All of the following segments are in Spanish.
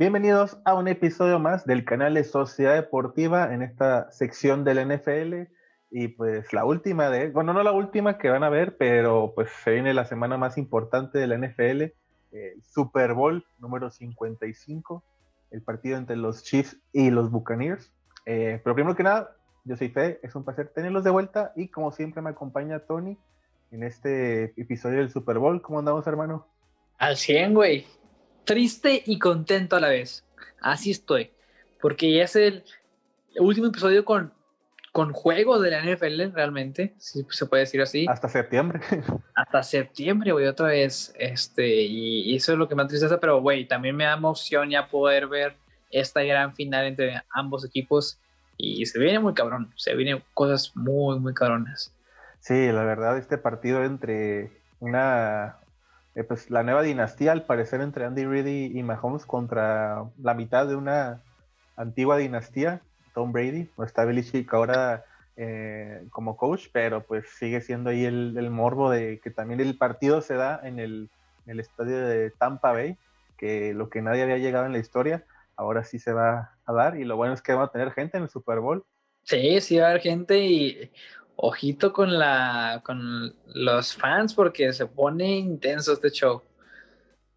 Bienvenidos a un episodio más del canal de Sociedad Deportiva en esta sección del NFL. Y pues la última de, bueno, no la última que van a ver, pero pues se viene la semana más importante de la NFL, el Super Bowl número 55, el partido entre los Chiefs y los Buccaneers. Eh, pero primero que nada, yo soy Fe, es un placer tenerlos de vuelta y como siempre me acompaña Tony en este episodio del Super Bowl. ¿Cómo andamos, hermano? Al 100, güey triste y contento a la vez. Así estoy. Porque ya es el último episodio con, con juego de la NFL, realmente, si se puede decir así. Hasta septiembre. Hasta septiembre, güey, otra vez. Este, y, eso es lo que me tristeza, pero, güey, también me da emoción ya poder ver esta gran final entre ambos equipos. Y se viene muy cabrón, se vienen cosas muy, muy cabronas. Sí, la verdad, este partido entre una, eh, pues la nueva dinastía, al parecer, entre Andy Reid y, Mahomes contra la mitad de una antigua dinastía, Tom Brady. No está Belichick ahora eh, como coach, pero pues sigue siendo ahí el, morbo de que también el partido se da en el, estadio de Tampa Bay, que lo que nadie había llegado en la historia, ahora sí se va a dar. Y lo bueno es que va a tener gente en el Super Bowl. Sí, sí va a haber gente y ojito con la con los fans porque se pone intenso este show.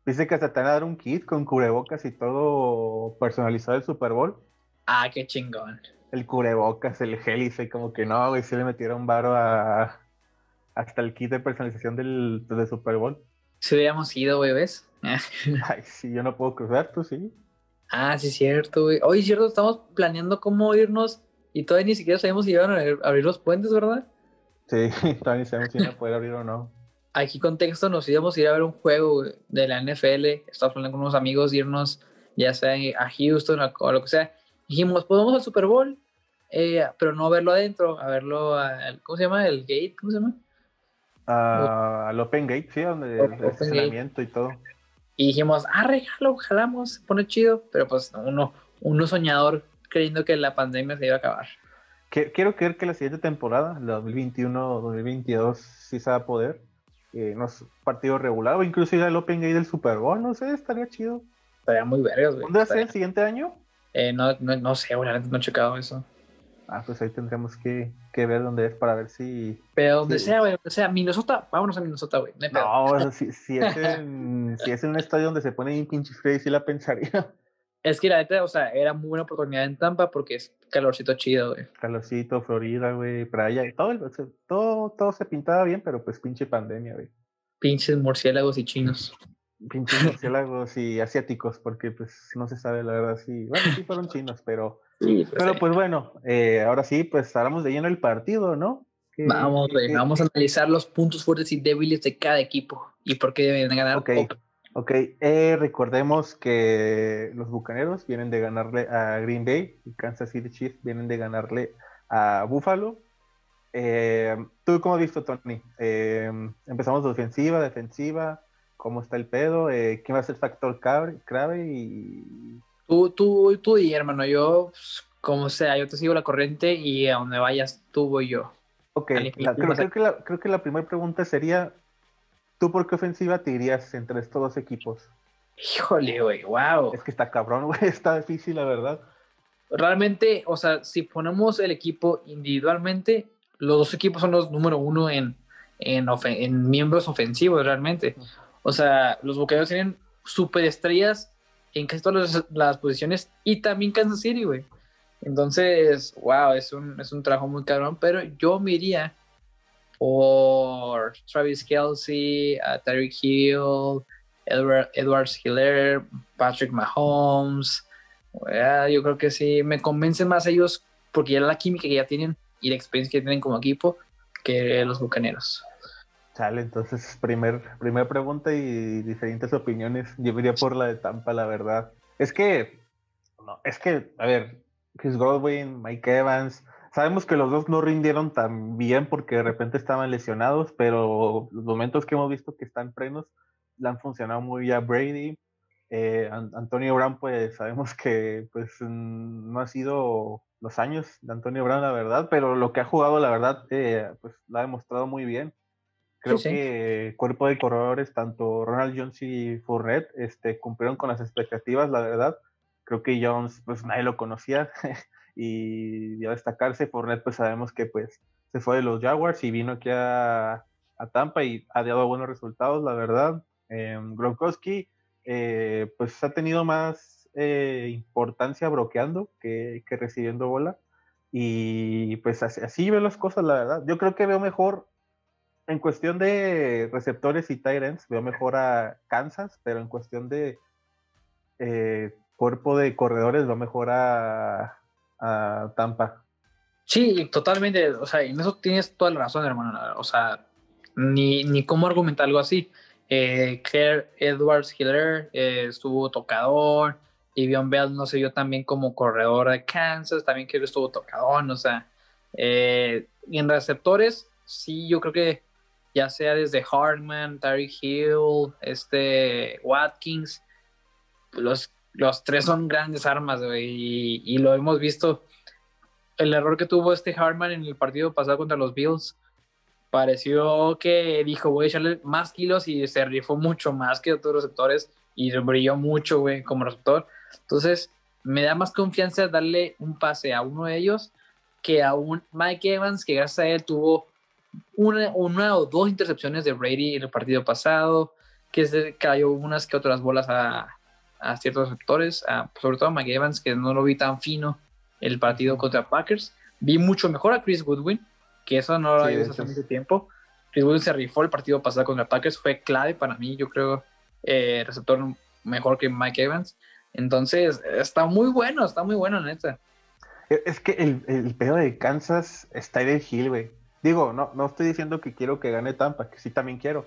Dice que hasta te van a dar un kit con cubrebocas y todo personalizado del Super Bowl. Ah, qué chingón. El cubrebocas, el gel, y como que no, güey, si le metieron varo a hasta el kit de personalización del, del Super Bowl. Si hubiéramos ido, güey, ¿ves? Ay, sí, yo no puedo cruzar, tú sí. Ah, sí, cierto, güey. Oye, cierto, estamos planeando cómo irnos y todavía ni siquiera sabemos si iban a abrir los puentes, ¿verdad? Sí, todavía ni sabemos si van a poder abrir o no. Aquí contexto, nos íbamos a ir a ver un juego de la NFL, estábamos hablando con unos amigos, irnos ya sea a Houston o lo que sea. Dijimos, pues vamos al Super Bowl, eh, pero no verlo adentro, a verlo, al, ¿cómo se llama? ¿El gate? ¿Cómo se llama? al Open Gate, sí, donde el estacionamiento y todo. Y dijimos, ah, regalo, jalamos, pone chido, pero pues uno, uno soñador creyendo que la pandemia se iba a acabar. Quiero creer que la siguiente temporada, la 2021-2022, sí se va a poder. Eh, no es partido regular o incluso ir al Open Gate del Super Bowl, no sé, estaría chido. Estaría muy vergas, güey. ¿Dónde va a ser el siguiente año? Eh, no, no, no, sé, güey, no he checado eso. Ah, pues ahí tendremos que, que, ver dónde es para ver si. Pero donde sea, güey, donde sea, Minnesota, vámonos a Minnesota, güey. No, si, si, es en, si es en un estadio donde se pone bien pinche frío, sí la pensaría. Es que la neta, o sea, era muy buena oportunidad en Tampa porque es calorcito chido, güey. Calorcito, Florida, güey, playa, todo, todo, todo se pintaba bien, pero pues pinche pandemia, güey. Pinches murciélagos y chinos. Pinches murciélagos y asiáticos, porque pues no se sabe la verdad si, bueno, sí fueron chinos, pero, pues, pero pues bueno, eh, ahora sí, pues hablamos de lleno el partido, ¿no? vamos, güey, vamos a analizar los puntos fuertes y débiles de cada equipo y por qué deben ganar. Ok, eh, recordemos que los Bucaneros vienen de ganarle a Green Bay y Kansas City Chiefs vienen de ganarle a Buffalo. Eh, ¿Tú cómo has visto, Tony? Eh, empezamos de ofensiva, defensiva, ¿cómo está el pedo? ¿Quién va a ser el factor clave? Y... Tú, tú, tú y hermano, yo, pues, como sea, yo te sigo la corriente y a donde vayas, tú voy yo. Ok, creo, que la, creo que la primera pregunta sería, ¿Tú por qué ofensiva te irías entre estos dos equipos? Híjole, güey, wow. Es que está cabrón, güey, está difícil, la verdad. Realmente, o sea, si ponemos el equipo individualmente, los dos equipos son los número uno en, en, miembros ofensivos, realmente. O sea, los Bucaneros tienen superestrellas en casi todas las, posiciones y también Kansas City, güey. Entonces, wow, es un, es un trabajo muy cabrón, pero yo me iría por Travis Kelsey, uh, Tyreek Hill, Edward, Edwards Hiller, Patrick Mahomes. yo creo que sí, me convencen más ellos porque ya la química que ya tienen y la experiencia que tienen como equipo que los bucaneros. Sale, entonces, primer, primera pregunta y diferentes opiniones. Yo iría por la de Tampa, la verdad. Es que, es que, a ver, Chris Godwin, Mike Evans, Sabemos que los dos no rindieron tan bien porque de repente estaban lesionados, pero los momentos que hemos visto que están frenos le han funcionado muy bien a Brady. Eh, Antonio Brown, pues sabemos que pues no ha sido los años de Antonio Brown, la verdad, pero lo que ha jugado, la verdad, eh, pues lo ha demostrado muy bien. Creo que cuerpo de corredores, tanto Ronald Jones y Fournette, este, cumplieron con las expectativas, la verdad. Creo que Jones, pues nadie lo conocía y a destacarse. Fournette, pues sabemos que pues se fue de los Jaguars y vino aquí a, Tampa y ha dado buenos resultados, la verdad. Eh, Gronkowski, eh, pues ha tenido más eh, importancia bloqueando que, recibiendo bola. Y pues así, así, veo las cosas, la verdad. Yo creo que veo mejor, en cuestión de receptores y tight veo mejor a Kansas, pero en cuestión de cuerpo de corredores veo mejor a, Tampa. Sí, totalmente. O sea, en eso tienes toda la razón, hermano. O sea, ni, ni cómo argumentar algo así. Eh, Claire Edwards Hiller eh, estuvo tocador. Vivian Bell no se vio también como corredor de Kansas. También que estuvo tocador. O sea, eh, y en receptores, sí, yo creo que ya sea desde Hartman, Tyreek Hill, este Watkins, los, los tres son grandes armas, y, y lo hemos visto el error que tuvo este Hartman en el partido pasado contra los Bills, pareció que dijo, voy a echarle más kilos y se rifó mucho más que otros receptores y brilló mucho, güey, como receptor. Entonces, me da más confianza darle un pase a uno de ellos que a un Mike Evans, que gracias a él tuvo una, una o dos intercepciones de Brady en el partido pasado, que se cayó unas que otras bolas a, a ciertos receptores, sobre todo a Mike Evans, que no lo vi tan fino el partido contra Packers. Vi mucho mejor a Chris Goodwin, que eso no lo había visto hace mucho tiempo. Chris Goodwin se rifó el partido pasado contra Packers, fue clave para mí, yo creo, eh, receptor mejor que Mike Evans. Entonces, está muy bueno, está muy bueno, neta. E, es que el, el pedo de Kansas está en el Hill, güey. Digo, no, no estoy diciendo que quiero que gane Tampa, que sí también quiero.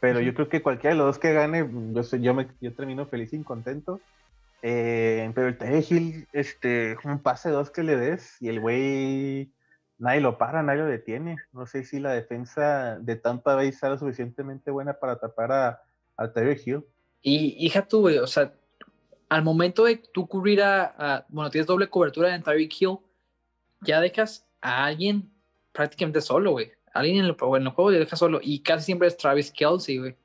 Pero yo creo que cualquiera de los dos que gane, yo, soy, yo, me, yo termino feliz y contento. Eh, pero el T. este, un pase dos que le des y el güey, nadie lo para, nadie lo detiene. No sé si la defensa de Tampa Bay sea lo suficientemente buena para tapar a, a Hill. Y hija tú, güey, o sea, al momento de tú cubrir a, bueno, tienes doble cobertura en Tyreek Hill, ya dejas a alguien prácticamente solo, güey. Alguien en el, en el juego le dejas solo. Y casi siempre es Travis Kelsey, güey.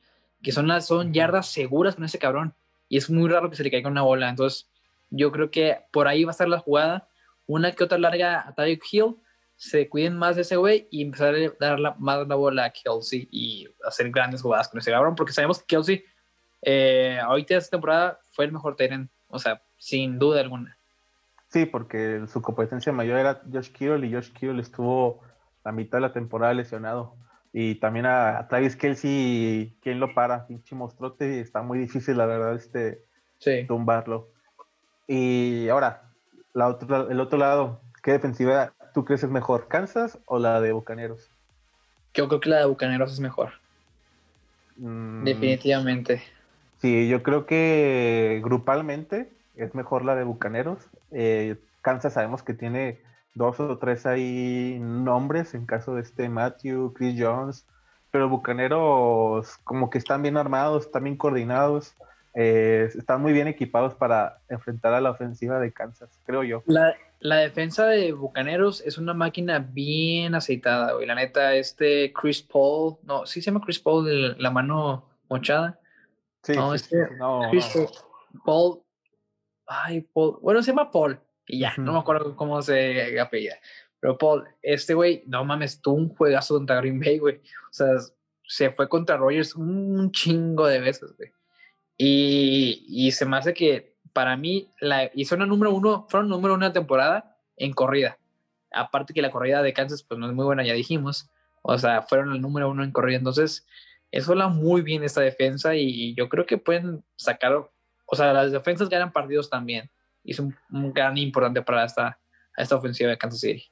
Que son, las, son yardas seguras con ese cabrón y es muy raro que se le caiga una bola. Entonces, yo creo que por ahí va a estar la jugada. Una que otra larga a Tyreek Hill, se cuiden más de ese güey y empezar a dar la, más la bola a Kelsey y hacer grandes jugadas con ese cabrón, porque sabemos que Kelsey, eh, ahorita esta temporada, fue el mejor Tyrant, o sea, sin duda alguna. Sí, porque su competencia mayor era Josh Kittle y Josh Kittle estuvo la mitad de la temporada lesionado. Y también a, Travis Kelsey, ¿quién lo para? Pinche monstruote, está muy difícil, la verdad, este, tumbarlo. Y ahora, la el otro lado, ¿qué defensiva tú crees es mejor, Kansas o la de Bucaneros? Yo creo que la de Bucaneros es mejor. Mm, Definitivamente. Sí, yo creo que grupalmente es mejor la de Bucaneros. Eh, Kansas sabemos que tiene dos o tres ahí nombres en caso de este Matthew, Chris Jones, pero Bucaneros como que están bien armados, están bien coordinados, eh, están muy bien equipados para enfrentar a la ofensiva de Kansas, creo yo. La, la defensa de Bucaneros es una máquina bien aceitada, güey. La neta, este Chris Paul, no, sí se llama Chris Paul, la mano mochada. Sí, no, este, Chris Paul, ay, Paul, bueno, se llama Paul y ya, no me acuerdo cómo se apellida. Pero Paul, este güey, no mames, tuvo un juegazo contra Green Bay, güey. O sea, se fue contra Rogers un chingo de veces, güey. Y, y se me hace que para mí la, hizo una número uno, fueron número una temporada en corrida. Aparte que la corrida de Kansas, pues no es muy buena, ya dijimos. O sea, fueron el número uno en corrida. Entonces, eso habla muy bien esta defensa y yo creo que pueden sacar, o sea, las defensas ganan partidos también es un, gran importante para esta, esta ofensiva de Kansas City.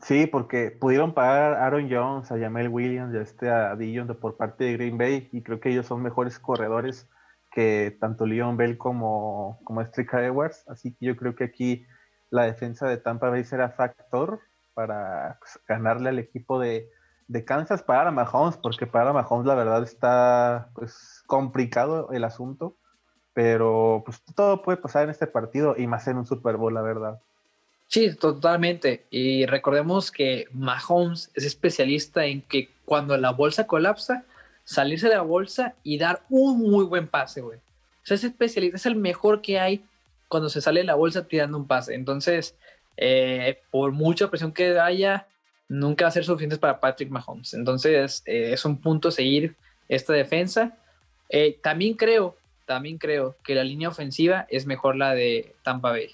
Sí, porque pudieron pagar a Aaron Jones, a Jamel Williams a este a Dion por parte de Green Bay y creo que ellos son mejores corredores que tanto Leon Bell como, como Stricker Edwards, así que yo creo que aquí la defensa de Tampa Bay será factor para pues, ganarle al equipo de, de Kansas para Mahomes, porque para Mahomes la verdad está pues complicado el asunto pero pues todo puede pasar en este partido y más en un Super Bowl, la verdad. Sí, totalmente. Y recordemos que Mahomes es especialista en que cuando la bolsa colapsa, salirse de la bolsa y dar un muy buen pase, güey. O sea, es especialista, es el mejor que hay cuando se sale de la bolsa tirando un pase. Entonces, eh, por mucha presión que haya, nunca va a ser suficiente para Patrick Mahomes. Entonces, eh, es un punto seguir esta defensa. Eh, también creo, también creo que la línea ofensiva es mejor la de Tampa Bay.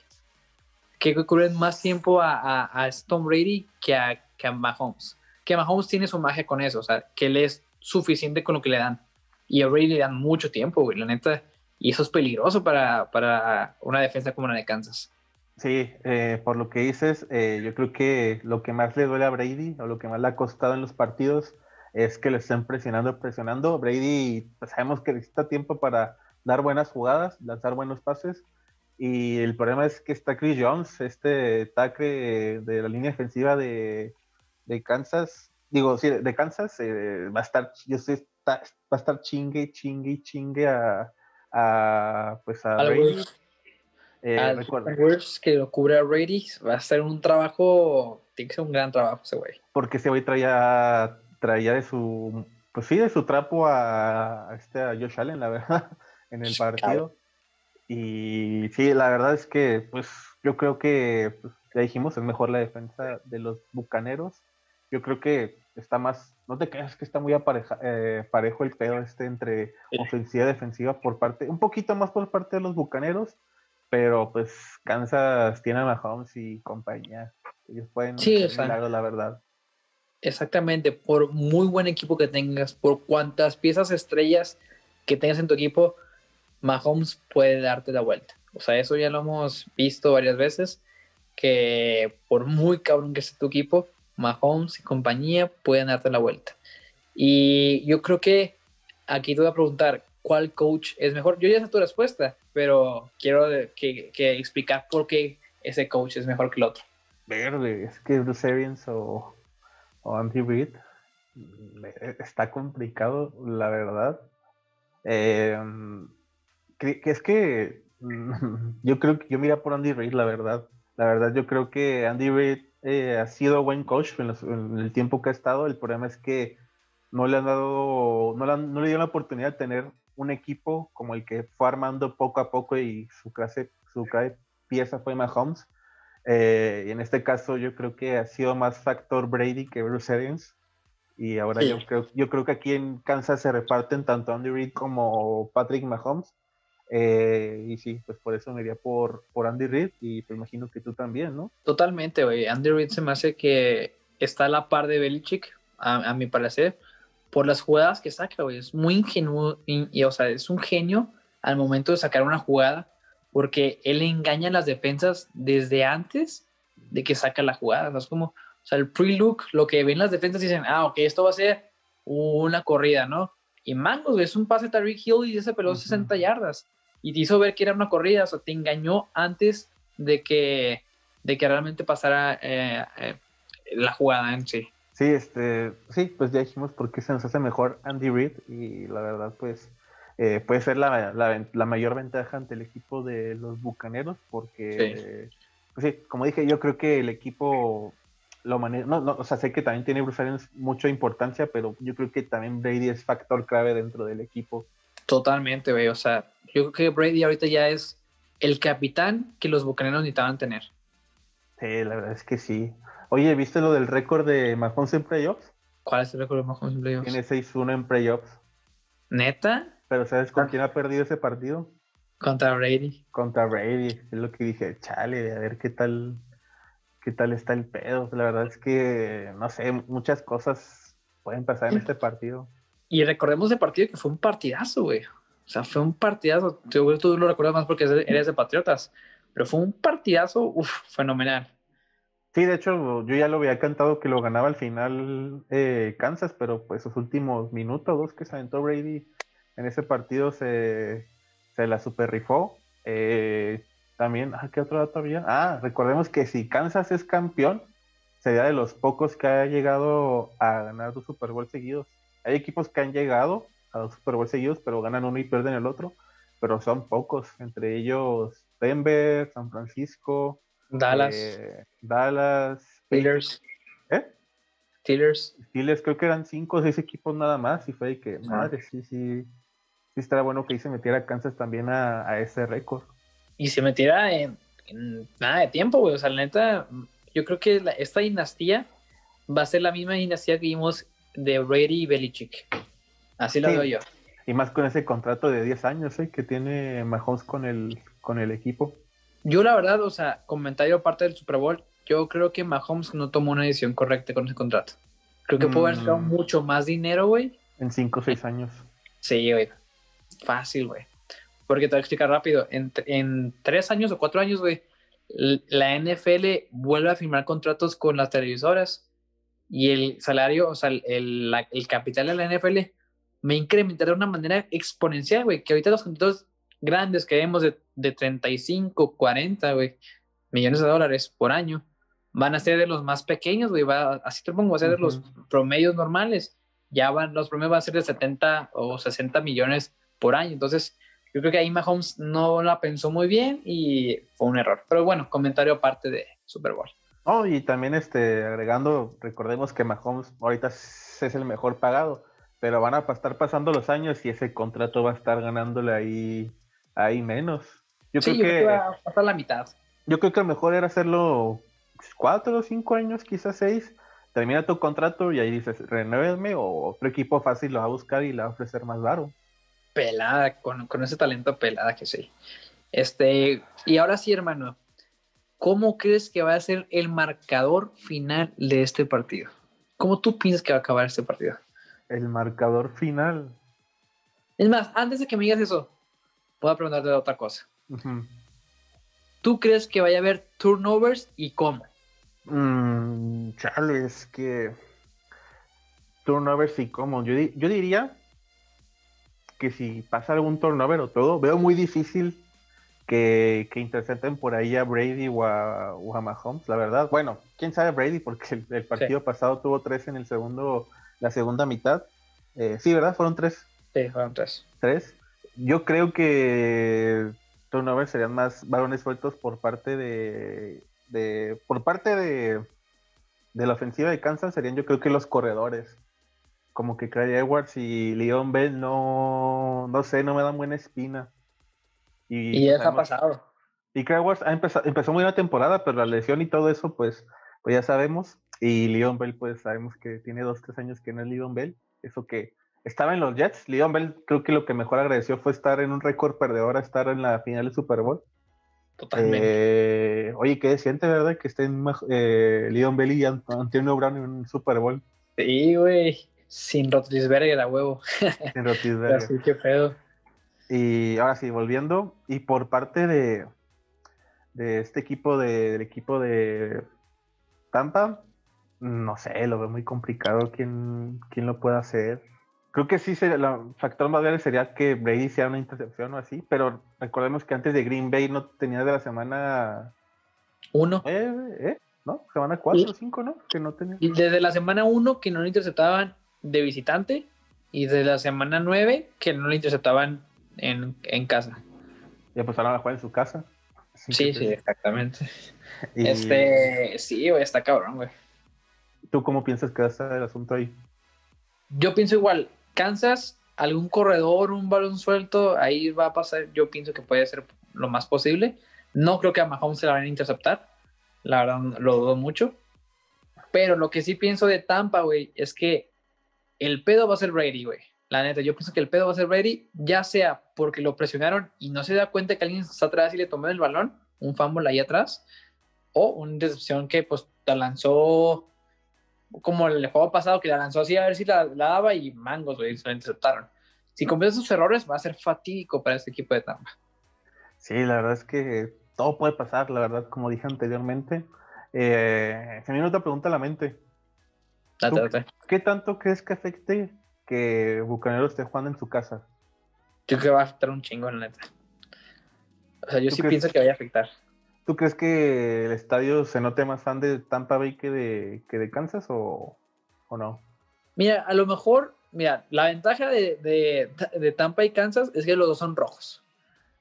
Que cubren más tiempo a, a, Tom Brady que a, que a Mahomes. Que Mahomes tiene su magia con eso, o sea, que él es suficiente con lo que le dan. Y a Brady le dan mucho tiempo, güey, la neta. Y eso es peligroso para, para una defensa como la de Kansas. Sí, eh, por lo que dices, eh, yo creo que lo que más le duele a Brady o lo que más le ha costado en los partidos es que le estén presionando, presionando. Brady, pues, sabemos que necesita tiempo para dar buenas jugadas, lanzar buenos pases. Y el problema es que está Chris Jones, este tackle de la línea defensiva de, Kansas. Digo, sí, de Kansas, eh, va a estar, yo sé, va a estar chingue, chingue, chingue a, a pues a Brady. Eh, que lo cubre a Brady, va a ser un trabajo, tiene que ser un gran trabajo ese güey. Porque ese güey traía, traía de su, pues sí, de su trapo a, este, a Josh Allen, la verdad, en el partido. Y sí, la verdad es que, pues, yo creo que, pues, ya dijimos, es mejor la defensa de los bucaneros. Yo creo que está más, no te creas que está muy apareja, eh, parejo el pedo este entre ofensiva y defensiva por parte, un poquito más por parte de los bucaneros pero pues Kansas tiene a Mahomes y compañía. Ellos pueden sí, la verdad. Exactamente, por muy buen equipo que tengas, por cuantas piezas estrellas que tengas en tu equipo, Mahomes puede darte la vuelta. O sea, eso ya lo hemos visto varias veces, que por muy cabrón que sea tu equipo, Mahomes y compañía pueden darte la vuelta. Y yo creo que aquí te voy a preguntar, ¿cuál coach es mejor? Yo ya sé tu respuesta, pero quiero que, explicar por qué ese coach es mejor que el otro. Verde, es que Bruce Arians o, o Andy mm, está complicado, la verdad. Eh, que, es que yo creo que yo mira por Andy Reid, la verdad. La verdad, yo creo que Andy Reid eh, ha sido buen coach en, el tiempo que ha estado. El problema es que no le han dado, no le, no le dio la oportunidad de tener un equipo como el que fue armando poco a poco y su clase, su pieza fue Mahomes. Eh, y en este caso yo creo que ha sido más factor Brady que Bruce Arians. Y ahora yo, creo, yo creo que aquí en Kansas se reparten tanto Andy Reid como Patrick Mahomes. Eh, y sí, pues por eso me iría por, por Andy Reid y te imagino que tú también, ¿no? Totalmente, güey. Andy Reid se me hace que está a la par de Belichick, a, a mi parecer por las jugadas que saca, güey. Es muy ingenuo, y, o sea, es un genio al momento de sacar una jugada, porque él engaña a las defensas desde antes de que saca la jugada. Es como, o sea, el pre-look, lo que ven las defensas dicen, ah, ok, esto va a ser una corrida, ¿no? Y mangos, güey, es un pase de Tariq Hill y ese peló 60 yardas. Y te hizo ver que era una corrida, o sea, te engañó antes de que, de que realmente pasara eh, eh, la jugada en sí. Sí, este, sí, pues ya dijimos por qué se nos hace mejor Andy Reid y la verdad, pues eh, puede ser la, la, mayor ventaja ante el equipo de los Bucaneros porque, pues sí, como dije, yo creo que el equipo lo maneja, no, no, o sea, sé que también tiene Bruce Arians mucha importancia, pero yo creo que también Brady es factor clave dentro del equipo. Totalmente, güey, o sea, yo creo que Brady ahorita ya es el capitán que los Bucaneros necesitaban tener. Sí, la verdad es que sí. Oye, ¿viste lo del récord de Mahomes en playoffs? ¿Cuál es el récord de Mahomes en playoffs? Tiene 6-1 en playoffs. ¿Neta? Pero ¿sabes con quién ha perdido ese partido? Contra Brady. Contra Brady. Es lo que dije, chale, a ver qué tal, qué tal está el pedo. La verdad es que, no sé, muchas cosas pueden pasar en este partido. Y recordemos ese partido que fue un partidazo, güey. O sea, fue un partidazo. Seguro tú lo recuerdas más porque eres de Patriotas. Pero fue un partidazo, uff, fenomenal. Sí, de hecho, yo ya lo había cantado que lo ganaba al final eh, Kansas, pero pues esos últimos minutos, dos que se aventó Brady en ese partido se, se la super rifó. Eh, también, ah, ¿qué otro dato había? Ah, recordemos que si Kansas es campeón, sería de los pocos que ha llegado a ganar dos Super Bowl seguidos. Hay equipos que han llegado a dos Super Bowl seguidos, pero ganan uno y pierden el otro, pero son pocos, entre ellos Denver, San Francisco, Dallas. Eh, Dallas. Steelers. ¿Eh? Steelers. Steelers, creo que eran cinco o seis equipos nada más. Y fue que, madre, sí, sí. Sí, estará bueno que ahí se metiera Kansas también a, ese récord. y se metiera en, nada de tiempo, güey. O sea, la neta, yo creo que esta dinastía va a ser la misma dinastía que vimos de Brady y Belichick. Así lo veo yo. Y más con ese contrato de 10 años ¿eh? que tiene Mahomes con el, con el equipo. Yo la verdad, o sea, comentario aparte del Super Bowl, yo creo que Mahomes no tomó una decisión correcta con ese contrato. Creo que puede haber mm. mucho más dinero, güey. En 5 o 6 años. Sí, güey. Fácil, güey. Porque te voy a explicar rápido. En, en 3 años o 4 años, güey, la NFL vuelve a firmar contratos con las televisoras y el salario, o sea, el, el capital de la NFL me incrementará de una manera exponencial, güey. Que ahorita los contratos grandes que vemos de, de 35, 40, güey, millones de dólares por año, van a ser de los más pequeños, güey. así te pongo, va a ser de los promedios normales. Ya van, los promedios van a ser de 70 o 60 millones por año. Entonces, yo creo que ahí Mahomes no la pensó muy bien y fue un error. Pero bueno, comentario aparte de Super Bowl. Oh, y también este, agregando, recordemos que Mahomes ahorita es el mejor pagado, pero van a estar pasando los años y ese contrato va a estar ganándole ahí, ahí menos. Yo creo que va a pasar la mitad. Yo creo que lo mejor era hacerlo cuatro o cinco años, quizás seis. Termina tu contrato y ahí dices, renuéveme o otro equipo fácil lo va a buscar y le va a ofrecer más baro pelada, con, ese talento pelada que sí. Este, y ahora sí, hermano, ¿cómo crees que va a ser el marcador final de este partido? ¿Cómo tú piensas que va a acabar este partido? El marcador final. Es más, antes de que me digas eso, puedo preguntarte otra cosa. ¿Tú crees que vaya a haber turnovers y cómo? Mm, chale, es que turnovers y cómo. Yo, yo diría que si pasa algún turnover o todo, veo muy difícil que, que intercepten por ahí a Brady o a, Mahomes, la verdad. Bueno, quién sabe Brady, porque el, partido pasado tuvo tres en el segundo, la segunda mitad. Eh, sí, ¿verdad? Fueron tres. Sí, fueron tres. Tres. Yo creo que turnovers serían más balones sueltos por parte de, de por parte de, de la ofensiva de Kansas serían yo creo que los corredores como que Craig Edwards y Leon Bell no, no sé, no me dan buena espina. Y, ya ha pasado. Y Craig Edwards ha empezado, empezó muy la temporada, pero la lesión y todo eso, pues, pues ya sabemos. Y Leon Bell, pues sabemos que tiene dos, tres años que no es Leon Bell. Eso que estaba en los Jets. Leon Bell creo que lo que mejor agradeció fue estar en un récord perdedor a estar en la final del Super Bowl. Totalmente. Eh, oye, qué siente, ¿verdad? Que estén eh, Leon Bell y Antonio Brown en un Super Bowl. Sí, güey. Sin Rotlisberger a huevo. Sin Rotlisberger. Así que pedo. Y ahora sí, volviendo. Y por parte de, de este equipo, de, del equipo de Tampa, no sé, lo veo muy complicado quién, quién lo puede hacer. Creo que sí, sería, el factor más grande sería que Brady sea una intercepción o así, pero recordemos que antes de Green Bay no tenía de la semana... Uno. ¿Eh? ¿Eh? ¿No? Semana cuatro o cinco, ¿no? Que no tenía. Y desde la semana uno que no lo interceptaban de visitante y de la semana 9 que no le interceptaban en, en casa. Ya pues ahora a jugar en su casa. sí, sí, exactamente. Este, sí, güey, está cabrón, güey. ¿Tú cómo piensas que va a estar el asunto ahí? Yo pienso igual. Kansas, algún corredor, un balón suelto, ahí va a pasar. Yo pienso que puede ser lo más posible. No creo que a Mahomes se la vayan a interceptar. La verdad, lo dudo mucho. Pero lo que sí pienso de Tampa, güey, es que el pedo va a ser Brady, güey. La neta, yo pienso que el pedo va a ser Brady, ya sea porque lo presionaron y no se da cuenta que alguien está atrás y le tomó el balón, un fumble ahí atrás, o una decepción que pues la lanzó como el juego pasado, que la lanzó así a ver si la, daba y mangos, güey, se la interceptaron. Si comete sus errores, va a ser fatídico para este equipo de Tampa. Sí, la verdad es que todo puede pasar, la verdad, como dije anteriormente. Eh, se me viene otra pregunta a la mente. ¿Qué tanto crees que afecte que Bucanero esté jugando en su casa? Yo creo que va a afectar un chingo, en neta. O sea, yo sí pienso que vaya a afectar. ¿Tú crees que el estadio se note más fan de Tampa Bay que de, que de Kansas o, no? Mira, a lo mejor, mira, la ventaja de, Tampa y Kansas es que los dos son rojos.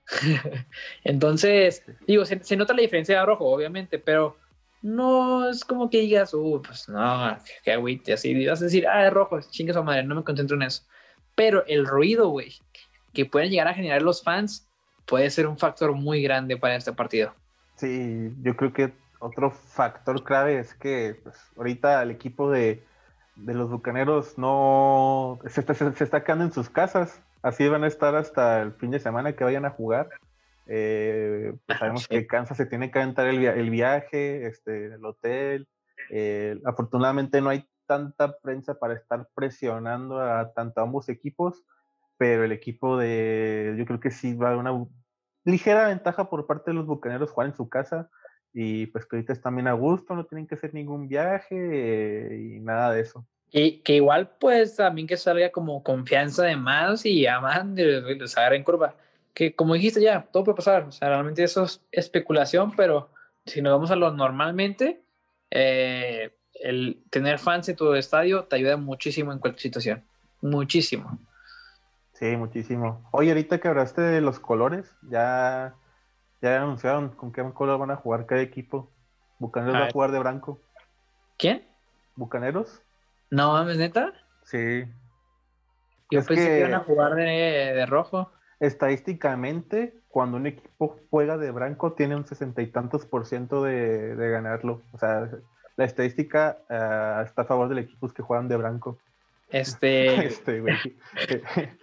Entonces, digo, se, se, nota la diferencia de rojo, obviamente, pero no es como que digas, uh, pues no, qué agüite, así vas a decir, ah, es rojo, chingue su madre, no me concentro en eso. Pero el ruido, güey, que pueden llegar a generar los fans, puede ser un factor muy grande para este partido. Sí, yo creo que otro factor clave es que pues, ahorita el equipo de, los Bucaneros no se está, se está, quedando en sus casas. Así van a estar hasta el fin de semana que vayan a jugar. Eh, pues sabemos que Kansas se tiene que aventar el, el viaje, este, el hotel. Eh, afortunadamente no hay tanta prensa para estar presionando a tanto ambos equipos, pero el equipo de, yo creo que sí va a una ligera ventaja por parte de los Bucaneros jugar en su casa y pues que ahorita están bien a gusto, no tienen que hacer ningún viaje eh, y nada de eso. Y que igual pues también que salga como confianza de más y aman de, de saber en curva. Que como dijiste ya, todo puede pasar. O sea, realmente eso es especulación, pero si nos vamos a lo normalmente, eh, el tener fans en tu estadio te ayuda muchísimo en cualquier situación. Muchísimo. Sí, muchísimo. Oye, ahorita que hablaste de los colores, ya, ya anunciaron con qué color van a jugar cada equipo. Bucaneros va a jugar de blanco. ¿Quién? ¿Bucaneros? No mames, neta. Sí. Yo pensé que... iban a jugar de, rojo. Estadísticamente, cuando un equipo juega de blanco, tiene un sesenta y tantos por ciento de, ganarlo. O sea, la estadística eh, está a favor de equipos que juegan de blanco. Este. este güey.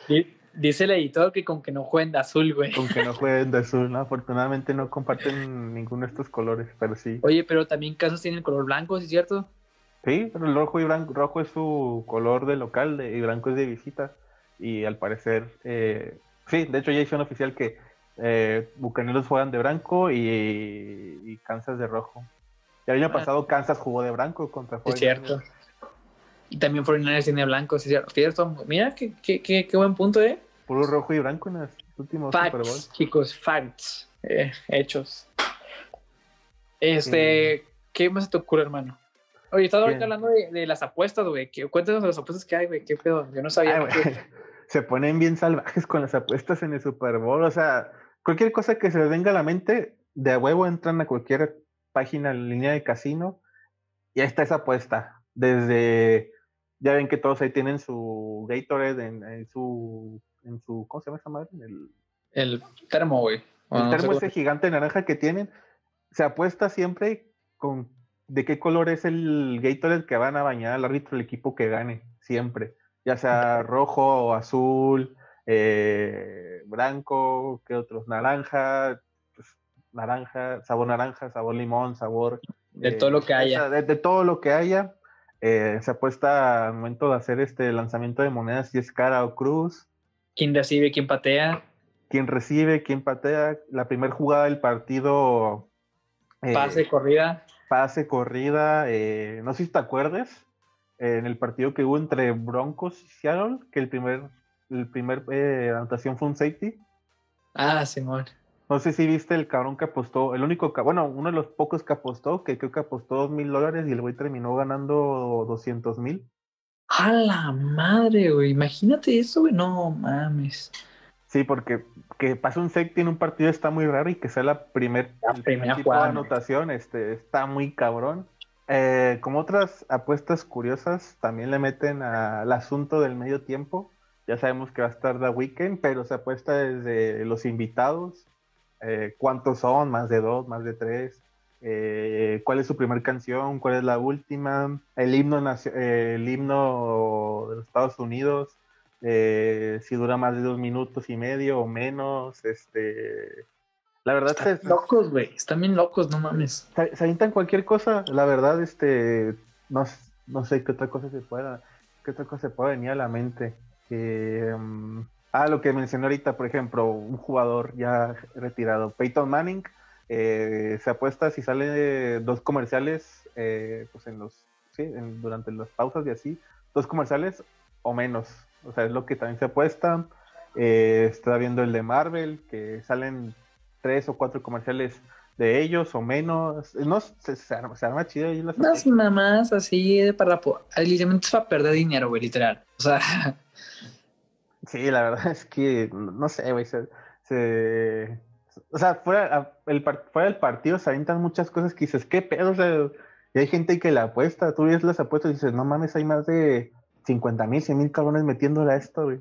Dice el editor que con que no jueguen de azul, güey. Con que no jueguen de azul, ¿no? Afortunadamente no comparten ninguno de estos colores, pero sí. Oye, pero también Casos tienen el color blanco, ¿sí es cierto? Sí, pero el rojo y blanco, rojo es su color de local y blanco es de visita. Y al parecer, eh, sí, de hecho ya hicieron oficial que eh, Bucaneros juegan de blanco y, y, Kansas de rojo. el año pasado Kansas jugó de blanco contra Es cierto. Y también 49 tiene blanco, sí, es cierto. Mira, qué, qué, qué, qué buen punto, ¿eh? Puro rojo y blanco en los últimos facts, Super Bowl. chicos, facts, eh, hechos. Este, ¿qué más se te ocurre, hermano? Oye, estás ahorita hablando de, de, las apuestas, güey. Cuéntanos de las apuestas que hay, güey. ¿Qué pedo? Yo no sabía. Se ponen bien salvajes con las apuestas en el Super Bowl. O sea, cualquier cosa que se les venga a la mente, de a huevo entran a cualquier página en línea de casino y ahí está esa apuesta. Desde, ya ven que todos ahí tienen su Gatorade en, su, en su, ¿cómo se llama esa madre? El, el termo, güey. El termo ese gigante naranja que tienen. Se apuesta siempre con de qué color es el Gatorade que van a bañar al árbitro del equipo que gane, siempre. Ya sea rojo o azul, eh, blanco, ¿qué otros? Naranja, pues, naranja, sabor naranja, sabor limón, sabor... De todo lo que eh, haya. De, todo lo que haya. Eh, se apuesta al momento de hacer este lanzamiento de monedas si es cara o cruz. ¿Quién recibe, quién patea? ¿Quién recibe, quién patea? La primera jugada del partido... Pase, corrida pase, corrida. Eh, no sé si te acuerdas, en el partido que hubo entre Broncos y Seattle, que el primer, el primer eh, anotación fue un safety. Ah, Simón. No sé si viste el cabrón que apostó, el único, bueno, uno de los pocos que apostó, que creo que apostó dos mil dólares y el güey terminó ganando doscientos mil. A la madre, güey. Imagínate eso, güey. No mames. Sí, porque que pase un safety en un partido está muy raro y que sea la, primer, primera anotación este, está muy cabrón. Eh, como otras apuestas curiosas, también le meten al asunto del medio tiempo. Ya sabemos que va a estar The Weekend, pero se apuesta desde los invitados. Eh, ¿Cuántos son? ¿Más de dos? ¿Más de tres? Eh, ¿Cuál es su primera canción? ¿Cuál es la última? El himno, el himno de los Estados Unidos eh, si dura más de dos minutos y medio o menos, este... La verdad Están locos, güey, están bien locos, no mames. Se, avientan cualquier cosa, la verdad, este, no, no sé qué otra cosa se pueda, qué otra cosa se puede venir a la mente. Mm, ah, lo que mencioné ahorita, por ejemplo, un jugador ya retirado, Peyton Manning, eh, se apuesta si sale dos comerciales, eh, pues en los, sí, durante las pausas y así, dos comerciales o menos. O sea, es lo que también se apuesta. Eh, está viendo el de Marvel, que salen tres o cuatro comerciales de ellos o menos. No, se, se, arma, chido ahí las Unas mamás así de para... Literalmente es para perder dinero, güey, literal. O sea... Sí, la verdad es que, no sé, güey, se, o sea, fuera, el, fuera del partido se avientan muchas cosas que dices, ¿qué pedo? O sea, y hay gente que le apuesta, tú ves las apuestas y dices, no mames, hay más de 50 mil, 100 mil cabrones metiéndole a esto, güey.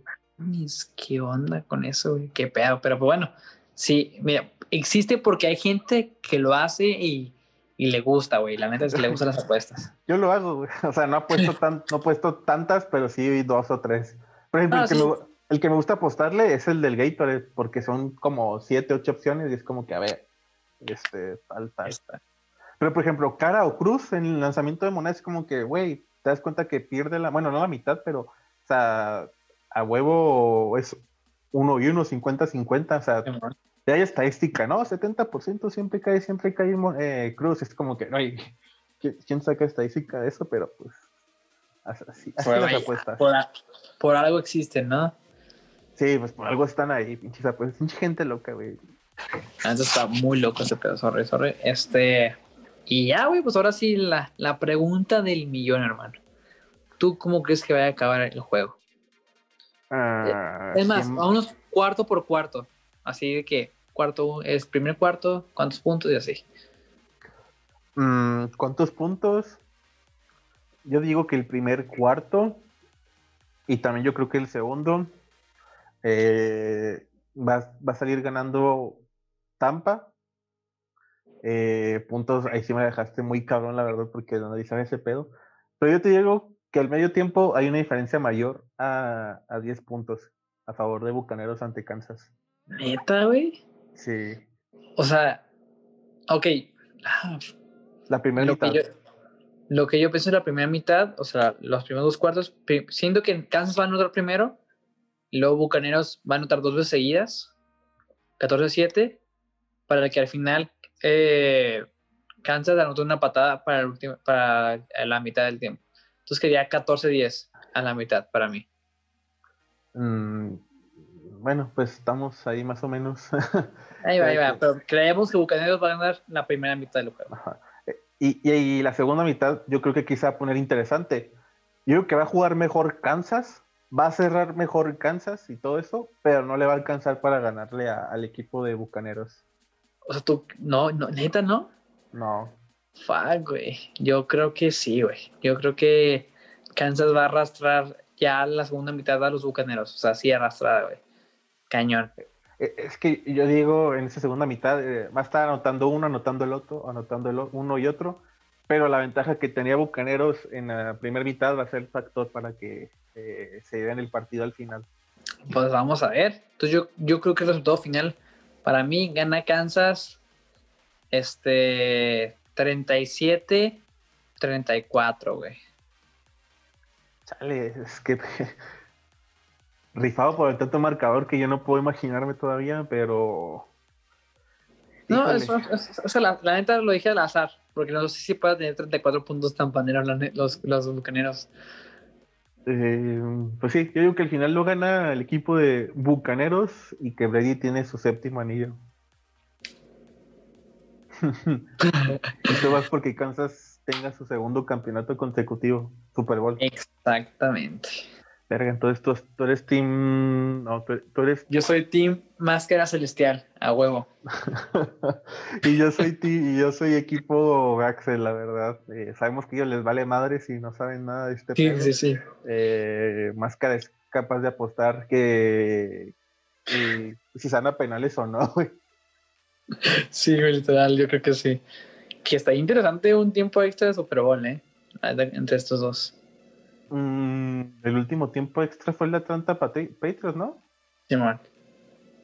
¿Qué onda con eso, güey? Qué pedo. Pero pues bueno, Sí, mira, existe porque hay gente que lo hace y, y le gusta, güey. La neta es que le gustan las apuestas. Yo lo hago, güey. O sea, no he puesto, tan, no he puesto tantas, pero sí dos o tres. Por ejemplo, el, que sí. me, el que me gusta apostarle es el del Gatorade, porque son como siete, ocho opciones y es como que, a ver, este, tal, tal. Pero, por ejemplo, cara o cruz en el lanzamiento de monedas es como que, güey, te das cuenta que pierde la, bueno, no la mitad, pero, o sea, a huevo es uno y uno, 50-50, o sea, ya hay estadística, ¿no? 70% siempre cae, siempre cae eh, cruz, es como que, güey, ¿quién- ¿quién saca estadística de eso? Pero, pues, así, así Por, las ahí, apuestas. por, a- por algo existen, ¿no? Sí, pues por algo están ahí, pinches apuestas, pinche gente loca, güey. Neta está muy loco ese pedo, sorry, sorry. Este. Y ya, güey, pues ahora sí la, la pregunta del millón, hermano. ¿Tú cómo crees que vaya a acabar el juego? Ah, Es más, cien- vámonos cuarto por cuarto. Así de que cuarto es primer cuarto, cuántos puntos y así. Mm, ¿Cuántos puntos? Yo digo que el primer cuarto y también yo creo que el segundo eh, va, va a salir ganando Tampa. Eh, puntos, ahí sí me dejaste muy cabrón, la verdad, porque no analizar ese pedo. Pero yo te digo que al medio tiempo hay una diferencia mayor a, a 10 puntos a favor de Bucaneros ante Kansas. Neta, güey. Sí, O sea, ok. Ah, la primera lo, que mitad. yo, lo que yo pienso en la primera mitad, o sea, los primeros dos cuartos, siento que Kansas va a anotar primero, y luego Bucaneros va a anotar dos veces seguidas, 14-7, para que al final eh, Kansas anotó una patada para, el último, para la mitad del tiempo. Entonces quería 14-10 a la mitad para mí. Mm, bueno, pues estamos ahí más o menos. Ahí va, ahí va. Pero creemos que Bucaneros va a ganar la primera mitad del juego. Ajá. Y, y, y la segunda mitad yo creo que quizá va a poner interesante. Yo creo que va a jugar mejor Kansas, va a cerrar mejor Kansas y todo eso, pero no le va a alcanzar para ganarle a- al equipo de Bucaneros. O sea, tú, no, no, neta, ¿no? No. Fuck, güey. Yo creo que sí, güey. Yo creo que Kansas va a arrastrar ya la segunda mitad a los bucaneros. O sea, sí arrastrada, güey. Cañón. Eh, Es que yo digo, en esa segunda mitad eh, va a estar anotando uno, anotando el otro, anotando el uno y otro, pero la ventaja que tenía Bucaneros en la primera mitad va a ser el factor para que eh, se den el partido al final. Pues vamos a ver. Entonces yo, yo creo que el resultado final, para mí, gana Kansas este 37 34, güey. Chale, es que rifado por el tanto marcador que yo no puedo imaginarme todavía, pero. No, Híjole. es, es- es- o sea, la, la neta lo dije al azar, porque no sé si pueda tener 34 puntos tampaneros la ne- los, los bucaneros. Eh, pues sí, yo digo que al final lo gana el equipo de Bucaneros y que Brady tiene su séptimo anillo. Esto vas porque Kansas tenga su segundo campeonato consecutivo, Super Bowl. Exactamente. Verga, entonces tú, tú eres team. No, tú, tú eres. Yo soy Team Máscara Celestial, a huevo. y yo soy ti- y yo soy equipo Axel, la verdad. Eh, sabemos que a ellos les vale madre si no saben nada de este Sí, pedo. sí, sí. Eh, Máscara es capaz de apostar que eh, si sana penales o no, güey. Sí, literal, yo creo que sí. Que está interesante un tiempo extra de Super Bowl, ¿eh? Entre estos dos. Mm, el último tiempo extra fue el de Atlanta Patriots, ¿no? Simón.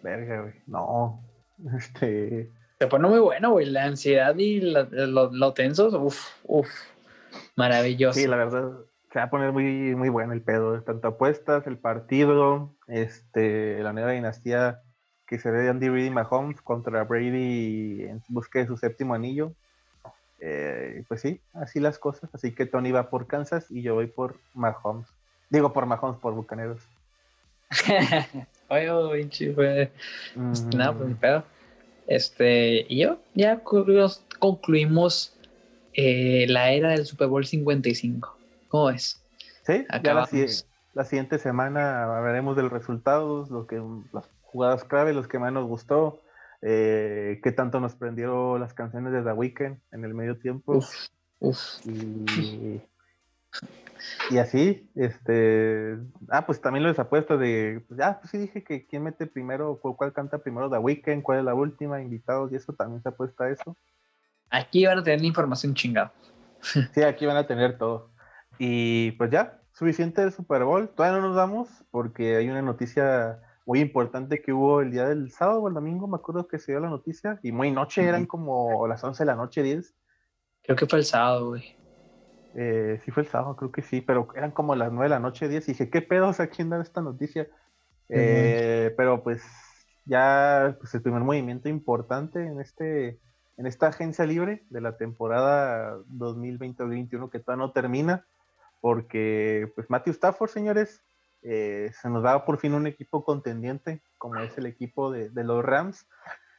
Verga, güey. No. Este. Se pone muy bueno, güey. La ansiedad y la- lo, lo tensos, uff, uff. Maravilloso. Sí, la verdad, se va a poner muy, muy bueno el pedo. Tanto apuestas, el partido, este, la nueva dinastía que se ve de Andy Reid y Mahomes contra Brady en busca de su séptimo anillo. Eh, pues sí, así las cosas. Así que Tony va por Kansas y yo voy por Mahomes. Digo por Mahomes, por Bucaneros. Oye, pinche, güey. Mm, Nada, pues pedo. Este, y yo, ya concluimos, eh, la era del Super Bowl 55. ¿Cómo ves? sí, ya la, Acabamos. la siguiente semana hablaremos de los resultados, lo que, las jugadas clave, los que más nos gustó, eh, qué tanto nos prendieron las canciones de The Weeknd en el medio tiempo. Uf, uf. Y, Y así, este. Ah, pues también lo apuestas de. Pues ya, pues sí dije que quién mete primero, cuál canta primero The Weeknd, cuál es la última, invitados y eso también se apuesta a eso. Aquí van a tener la información chingada. Sí, aquí van a tener todo. Y pues ya, suficiente del Super Bowl. Todavía no nos vamos porque hay una noticia muy importante que hubo el día del sábado o el domingo, me acuerdo que se dio la noticia, y muy noche, eran como las 11 de la noche, 10. Creo que fue el sábado, güey. Eh, sí fue el sábado, creo que sí, pero eran como las 9 de la noche, 10, y dije, ¿qué pedos a quién da esta noticia? Eh, pero pues ya pues, el primer movimiento importante en este en esta agencia libre de la temporada 2020-2021 que todavía no termina, porque pues Matthew Stafford, señores, eh, se nos da por fin un equipo contendiente, como es el equipo de, los Rams.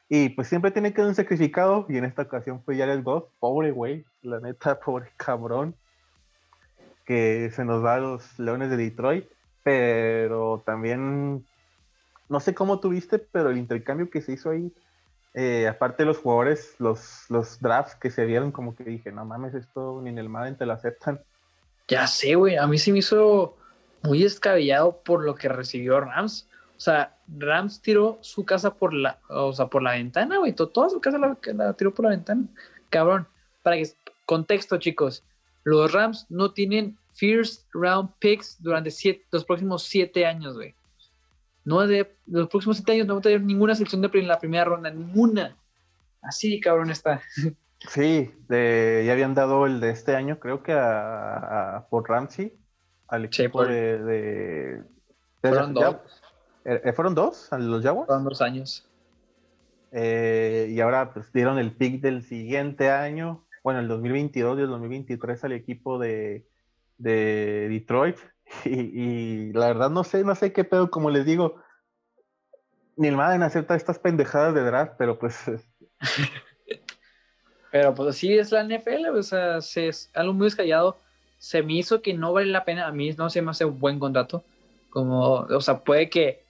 Y pues siempre tiene que dar un sacrificado, y en esta ocasión fue Jared Goff, pobre güey, la neta, pobre cabrón, que se nos va a los Leones de Detroit, pero también, no sé cómo tuviste, pero el intercambio que se hizo ahí, eh, aparte de los jugadores, los, los drafts que se dieron, como que dije, no mames, esto ni en el Madden te lo aceptan. Ya sé, güey, a mí se me hizo muy descabellado por lo que recibió Rams. O sea, Rams tiró su casa por la, o sea, por la ventana, güey. Toda su casa la, tiró por la ventana. Cabrón. Para que, contexto, chicos. Los Rams no tienen first round picks durante los próximos siete años, güey. No de los próximos siete años no va a tener ninguna selección de la primera ronda, ninguna. Así, cabrón, está. Sí, ya habían dado el de este año, creo que a por Ramsey al equipo de, Fueron dos. Eh, eh, ¿Fueron dos los Jaguars? Fueron dos años. Eh, y ahora pues dieron el pick del siguiente año, bueno, el 2022 y el 2023 al equipo de, Detroit. Y, la verdad no sé, no sé qué pedo, como les digo, ni el Madden acepta estas pendejadas de draft, pero pues... pero pues sí es la NFL, o sea, es algo muy descallado se me hizo que no vale la pena, a mí no se me hace un buen contrato. Como, o sea, puede que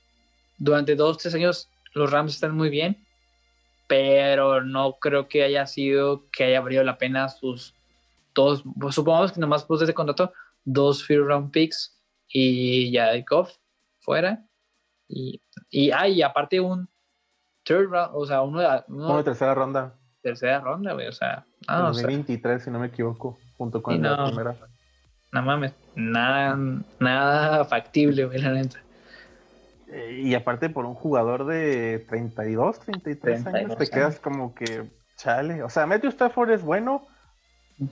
durante dos, tres años los Rams estén muy bien, pero no creo que haya sido que haya valido la pena sus dos, pues, supongamos que nomás puse ese contrato, dos first round picks y ya el Goff fuera. Y, y, ah, aparte un third round, o sea, uno de, uno, de tercera ronda. Tercera ronda, güey, o sea. Ah, 2023, si no me equivoco, junto con la primera no mames, nada, nada factible, güey, la neta. Eh, y aparte por un jugador de 32, 33 años, te quedas como que, chale. O sea, Matthew Stafford es bueno,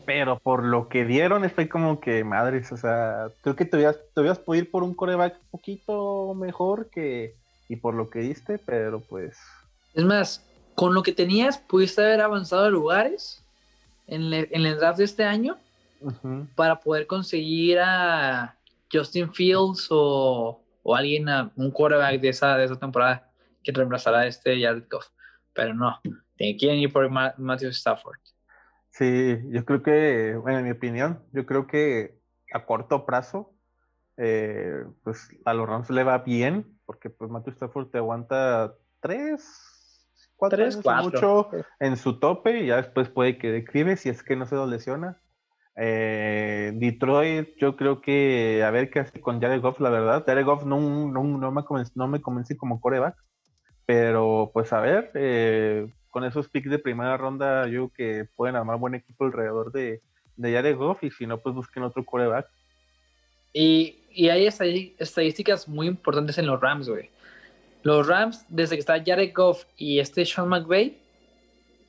pero por lo que dieron estoy como que, madres, o sea, creo que te hubieras, te podido ir por un coreback un poquito mejor que, y por lo que diste, pero pues... Es más, con lo que tenías, pudiste haber avanzado a lugares en, en el draft de este año para poder conseguir a Justin Fields o, o alguien, a, un quarterback de esa, de esa temporada que reemplazará a este Jared Goff. Pero no, quieren ir por Matthew Stafford. Sí, yo creo que, bueno, en mi opinión, yo creo que a corto plazo, eh, pues a los Rams le va bien, porque pues Matthew Stafford te aguanta tres, cuatro, años mucho en su tope y ya después puede que declive si es que no se lo lesiona. Eh, Detroit, yo creo que a ver qué hace con Jared Goff, la verdad. Jared Goff no, no, no me, convence, no me convence como coreback, pero pues a ver, eh, con esos picks de primera ronda, yo creo que pueden armar buen equipo alrededor de, de Jared Goff y si no, pues busquen otro coreback. Y, y hay estadísticas muy importantes en los Rams, güey. Los Rams, desde que está Jared Goff y este Sean McVay,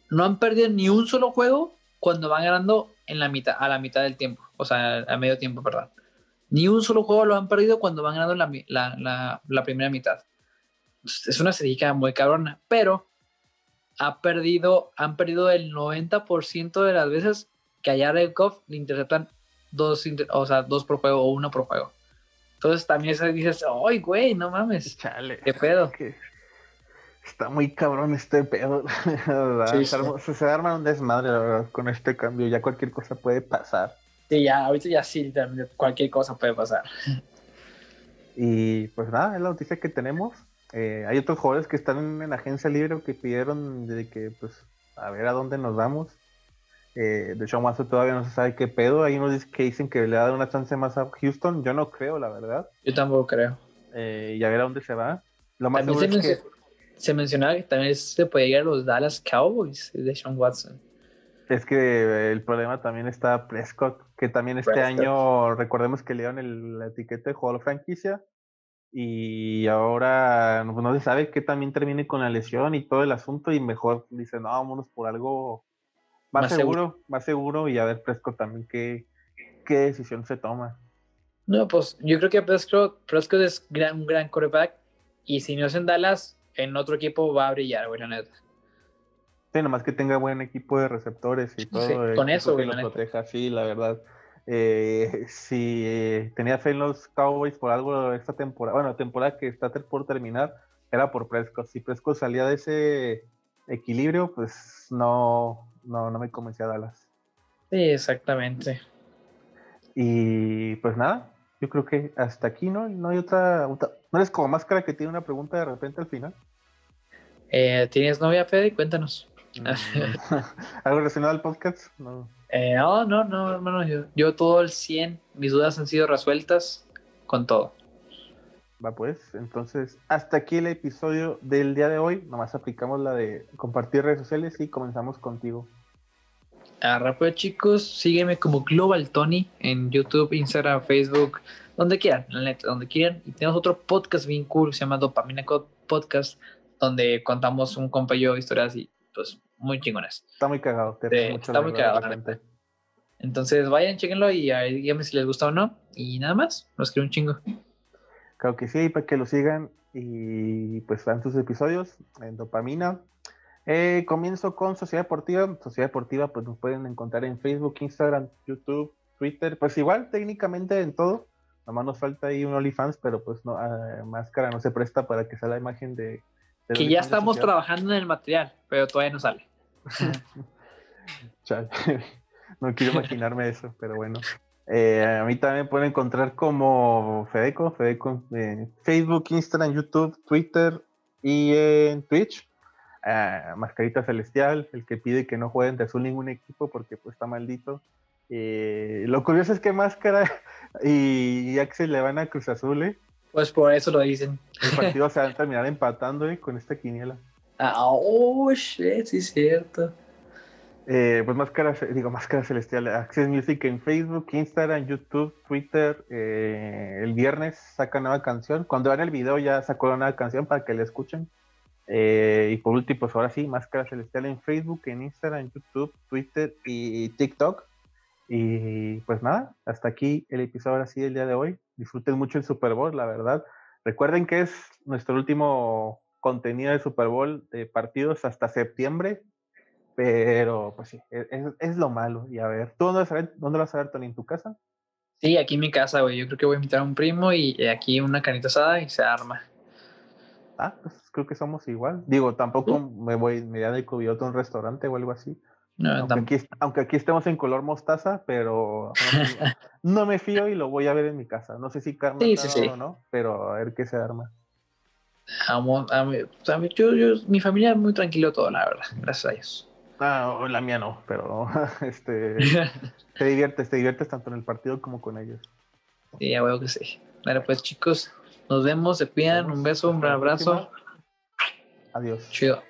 no han perdido ni un solo juego cuando van ganando en la mitad, a la mitad del tiempo, o sea, a medio tiempo, perdón. Ni un solo juego lo han perdido cuando van ganando la, la, la, primera mitad. Es una serie muy cabrona, pero ha perdido, han perdido el 90% de las veces que a Jared Goff le interceptan dos, o sea, dos por juego o uno por juego. Entonces también dices, ¡ay, güey, no mames! Chale. ¿Qué pedo? Está muy cabrón este pedo. Se, arma un desmadre, la verdad, con este cambio. Ya cualquier cosa puede pasar. Sí, ya, ahorita ya sí, cualquier cosa puede pasar. Y pues nada, es la noticia que tenemos. Eh, hay otros jugadores que están en, la agencia libre que pidieron de que, pues, a ver a dónde nos vamos. Eh, de Sean Watson todavía no se sabe qué pedo. Hay unos que dicen que le ha dado una chance más a Houston. Yo no creo, la verdad. Yo tampoco creo. Eh, y a ver a dónde se va. Lo más También seguro se, es que se mencionaba que también se podía ir a los Dallas Cowboys de Sean Watson. Es que el problema también está Prescott, que también este Prescott. año, recordemos que le dieron el- la etiqueta de jugador franquicia y ahora no, no se sabe que también termine con la lesión y todo el asunto y mejor dicen, no, vámonos por algo más, Más seguro, más seguro y a ver Prescott también qué, qué decisión se toma. No, pues yo creo que Prescott, Prescott es gran, un gran quarterback y si no es en Dallas, en otro equipo va a brillar, güey, la neta. Sí, nomás que tenga buen equipo de receptores y todo. Sí, con eso, que güey, lo la neta. proteja, sí, la verdad. Eh, si tenía fe en los Cowboys por algo esta temporada, bueno, temporada que está por terminar, era por Prescott. Si Prescott salía de ese equilibrio, pues no, no, no me convencía Dallas. Sí, exactamente. Y pues nada, yo creo que hasta aquí, ¿no? No hay otra. otra- ¿No eres como máscara que tiene una pregunta de repente al final? Eh, ¿Tienes novia, Fede? Cuéntanos. Mm, ¿Algo relacionado al podcast? No. Eh, no, no, no, hermano. Yo, yo todo el 100, mis dudas han sido resueltas con todo. Va pues, entonces hasta aquí el episodio del día de hoy. Nomás aplicamos la de compartir redes sociales y comenzamos contigo. Ah, rápido, chicos, sígueme como Global Tony en YouTube, Instagram, Facebook, donde quieran, la neta, donde quieran. Y tenemos otro podcast bien cool que se llama Dopamina Podcast, donde contamos un compañero historias y pues muy chingones. Está muy cagado. Te está muy cagado, repente. Entonces vayan, chéquenlo y ahí díganme si les gusta o no. Y nada más, los quiero un chingo. Claro que sí, para que lo sigan y pues vean sus episodios en Dopamina. Eh, comienzo con Sociedad Deportiva. Sociedad Deportiva, pues nos pueden encontrar en Facebook, Instagram, YouTube, Twitter. Pues igual, técnicamente en todo. Nomás nos falta ahí un OnlyFans, pero pues no, ah, máscara no se presta para que sea la imagen de. Que ya estamos Sociedad. trabajando en el material, pero todavía no sale. Chale. No quiero imaginarme eso, pero bueno. Eh, a mí también pueden encontrar como Fedeco, Fedeco en Facebook, Instagram, YouTube, Twitter y en Twitch. Ah, Mascarita Celestial, el que pide que no jueguen de azul ningún equipo porque pues está maldito. Eh, lo curioso es que Máscara y Axel le van a Cruz Azul, ¿eh? Pues por eso lo dicen. El partido se va a terminar empatando ¿eh? con esta quiniela. Ah, oh, shit, sí es cierto. Eh, pues Máscara, digo Máscara Celestial, Access Music en Facebook, Instagram, YouTube, Twitter. el viernes saca nueva canción. Cuando vean el video ya sacó la nueva canción para que la escuchen. Eh, y por último, pues ahora sí, Máscara Celestial en Facebook, en Instagram, YouTube, Twitter y TikTok. Y pues nada, hasta aquí el episodio ahora sí del día de hoy. Disfruten mucho el Super Bowl, la verdad. Recuerden que es nuestro último contenido de Super Bowl de partidos hasta septiembre. Pero, pues sí, es, es- es lo malo. Y a ver, ¿tú dónde vas a ver, dónde vas a ver, Tony? ¿En tu casa? Sí, aquí en mi casa, güey. Yo creo que voy a invitar a un primo y aquí una canita asada y se arma. Ah, pues creo que somos igual. Digo, tampoco me voy, me da de cubierto a un restaurante o algo así. No, Aunque aquí, aunque aquí estemos en color mostaza, pero no me, no me fío y lo voy a ver en mi casa. No sé si carne Sí, sí, sí. o no, pero a ver qué se arma. amo- yo, yo- mi familia es muy tranquilo todo, la verdad. Gracias a Dios. Ah, la mía no, pero este, te diviertes, te diviertes tanto en el partido como con ellos. sí, ya veo que sí. Vale, pues chicos, nos vemos, se cuidan. Un beso, un abrazo. Adiós. Chido.